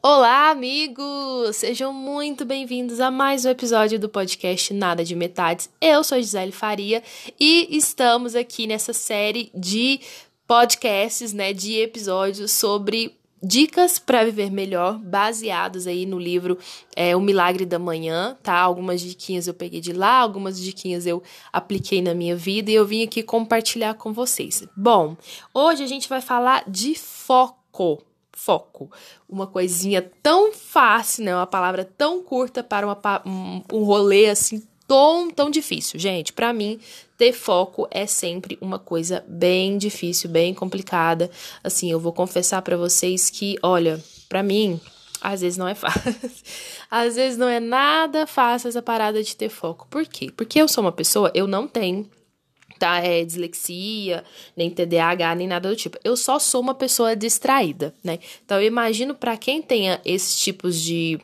Olá, amigos! Sejam muito bem-vindos a mais um episódio do podcast Nada de Metades. Eu sou Gisele Faria e estamos aqui nessa série de podcasts, né, de episódios sobre dicas para viver melhor, baseados aí no livro é, O Milagre da Manhã, tá? Algumas diquinhas eu peguei de lá, algumas diquinhas eu apliquei na minha vida e eu vim aqui compartilhar com vocês. Bom, hoje a gente vai falar de foco. Foco. Uma coisinha tão fácil, né? Uma palavra tão curta para uma, um, um rolê assim tão, tão difícil. Gente, para mim, ter foco é sempre uma coisa bem difícil, bem complicada. Assim, eu vou confessar para vocês que, olha, para mim, às vezes não é fácil. Às vezes não é nada fácil essa parada de ter foco. Por quê? Porque eu sou uma pessoa, eu não tenho tá? É dislexia, nem TDAH, nem nada do tipo. Eu só sou uma pessoa distraída, né? Então eu imagino para quem tenha esses tipos de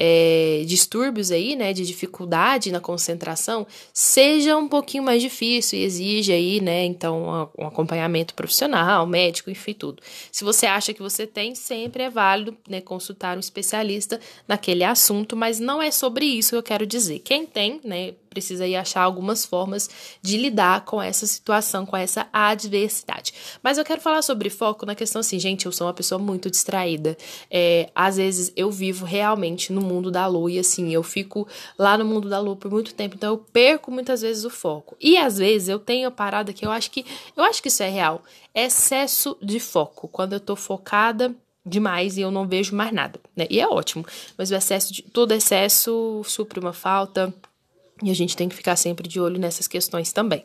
é, distúrbios aí, né, de dificuldade na concentração, seja um pouquinho mais difícil e exige aí, né, então um acompanhamento profissional, médico, enfim, tudo. Se você acha que você tem, sempre é válido, né, consultar um especialista naquele assunto, mas não é sobre isso que eu quero dizer. Quem tem, né, precisa aí achar algumas formas de lidar com essa situação, com essa adversidade. Mas eu quero falar sobre foco na questão assim, gente, eu sou uma pessoa muito distraída. É, às vezes eu vivo realmente no mundo da lua e assim, eu fico lá no mundo da lua por muito tempo, então eu perco muitas vezes o foco. E às vezes eu tenho a parada que eu acho que eu acho que isso é real, excesso de foco. Quando eu tô focada demais e eu não vejo mais nada, né? E é ótimo, mas o excesso de todo excesso supre uma falta, e a gente tem que ficar sempre de olho nessas questões também.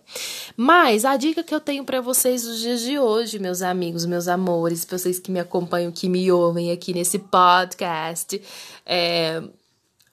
Mas a dica que eu tenho para vocês nos dias de hoje, meus amigos, meus amores, vocês que me acompanham, que me ouvem aqui nesse podcast, é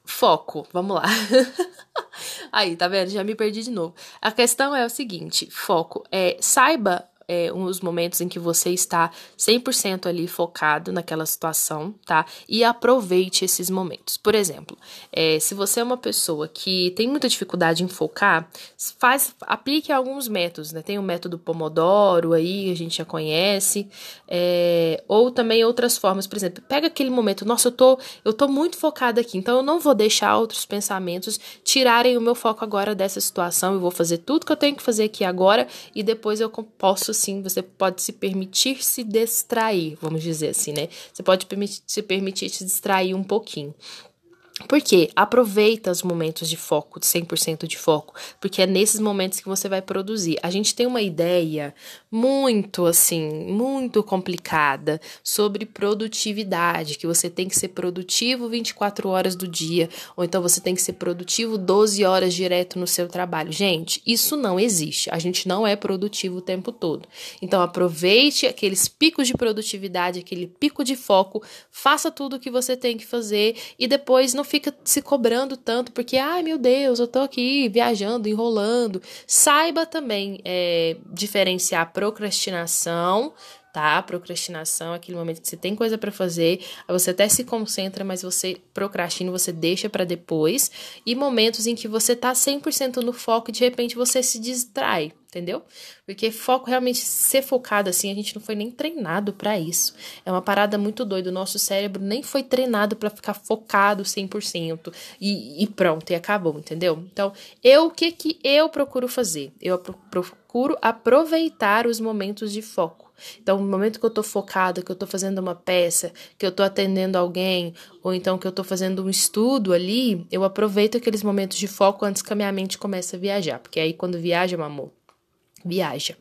foco. Vamos lá. Aí, tá vendo? Já me perdi de novo. A questão é o seguinte: foco é saiba é, uns momentos em que você está 100% ali focado naquela situação, tá? E aproveite esses momentos. Por exemplo, é, se você é uma pessoa que tem muita dificuldade em focar, faz, aplique alguns métodos, né? Tem o método Pomodoro aí, a gente já conhece, é, ou também outras formas, por exemplo, pega aquele momento, nossa, eu tô, eu tô muito focada aqui, então eu não vou deixar outros pensamentos tirarem o meu foco agora dessa situação, eu vou fazer tudo que eu tenho que fazer aqui agora e depois eu posso assim, você pode se permitir se distrair, vamos dizer assim, né? Você pode se permitir se distrair um pouquinho. Porque aproveita os momentos de foco, de 100% de foco, porque é nesses momentos que você vai produzir. A gente tem uma ideia muito assim, muito complicada sobre produtividade, que você tem que ser produtivo 24 horas do dia, ou então você tem que ser produtivo 12 horas direto no seu trabalho. Gente, isso não existe. A gente não é produtivo o tempo todo. Então aproveite aqueles picos de produtividade, aquele pico de foco, faça tudo o que você tem que fazer e depois no fica se cobrando tanto, porque, ai meu Deus, eu tô aqui viajando, enrolando. Saiba também é, diferenciar procrastinação tá? Procrastinação é aquele momento que você tem coisa para fazer, você até se concentra, mas você procrastina, você deixa para depois, e momentos em que você tá 100% no foco e de repente você se distrai, entendeu? Porque foco realmente ser focado assim, a gente não foi nem treinado para isso. É uma parada muito doida, o nosso cérebro nem foi treinado para ficar focado 100% e, e pronto, e acabou, entendeu? Então, eu o que que eu procuro fazer? Eu procuro aproveitar os momentos de foco. Então, no momento que eu tô focada, que eu tô fazendo uma peça, que eu tô atendendo alguém, ou então que eu tô fazendo um estudo ali, eu aproveito aqueles momentos de foco antes que a minha mente comece a viajar. Porque aí, quando viaja, amor, viaja.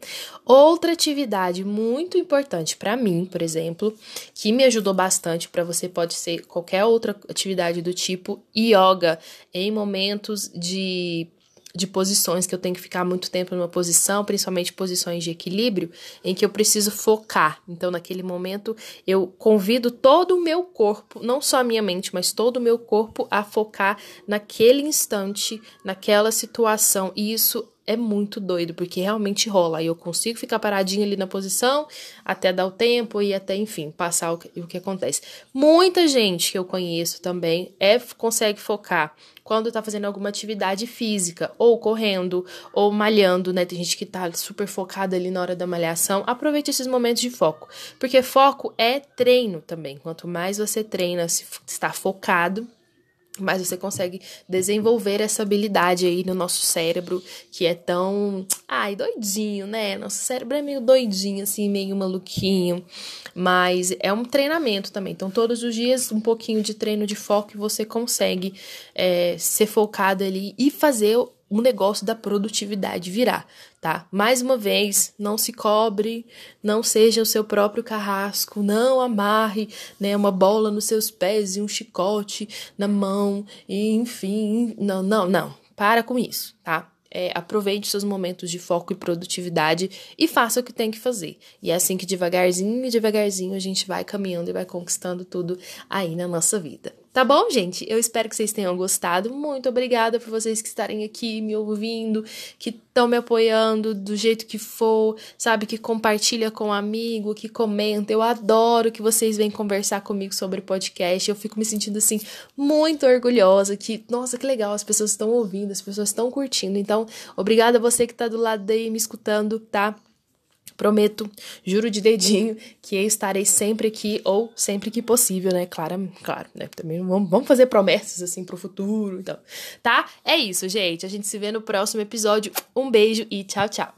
Outra atividade muito importante para mim, por exemplo, que me ajudou bastante, para você pode ser qualquer outra atividade do tipo yoga, em momentos de de posições que eu tenho que ficar muito tempo numa posição, principalmente posições de equilíbrio, em que eu preciso focar. Então, naquele momento, eu convido todo o meu corpo, não só a minha mente, mas todo o meu corpo a focar naquele instante, naquela situação. E isso é muito doido, porque realmente rola. Aí eu consigo ficar paradinha ali na posição até dar o tempo e até, enfim, passar o que, o que acontece. Muita gente que eu conheço também é consegue focar quando tá fazendo alguma atividade física, ou correndo, ou malhando, né? Tem gente que tá super focada ali na hora da malhação. Aproveite esses momentos de foco, porque foco é treino também. Quanto mais você treina, se está focado, mas você consegue desenvolver essa habilidade aí no nosso cérebro, que é tão, ai, doidinho, né? Nosso cérebro é meio doidinho, assim, meio maluquinho, mas é um treinamento também. Então, todos os dias, um pouquinho de treino de foco, você consegue é, ser focado ali e fazer um negócio da produtividade virar, tá? Mais uma vez, não se cobre, não seja o seu próprio carrasco, não amarre, né, uma bola nos seus pés e um chicote na mão, e enfim, não, não, não. Para com isso, tá? É, aproveite seus momentos de foco e produtividade e faça o que tem que fazer. E é assim que devagarzinho, devagarzinho a gente vai caminhando e vai conquistando tudo aí na nossa vida. Tá bom, gente? Eu espero que vocês tenham gostado. Muito obrigada por vocês que estarem aqui me ouvindo, que estão me apoiando do jeito que for, sabe? Que compartilha com um amigo, que comenta. Eu adoro que vocês vêm conversar comigo sobre podcast. Eu fico me sentindo assim muito orgulhosa que, nossa, que legal, as pessoas estão ouvindo, as pessoas estão curtindo. Então, obrigada a você que tá do lado aí me escutando, tá? Prometo, juro de dedinho, que estarei sempre aqui, ou sempre que possível, né? Claro, claro, né? Também vamos, vamos fazer promessas assim pro futuro, então. Tá? É isso, gente. A gente se vê no próximo episódio. Um beijo e tchau, tchau.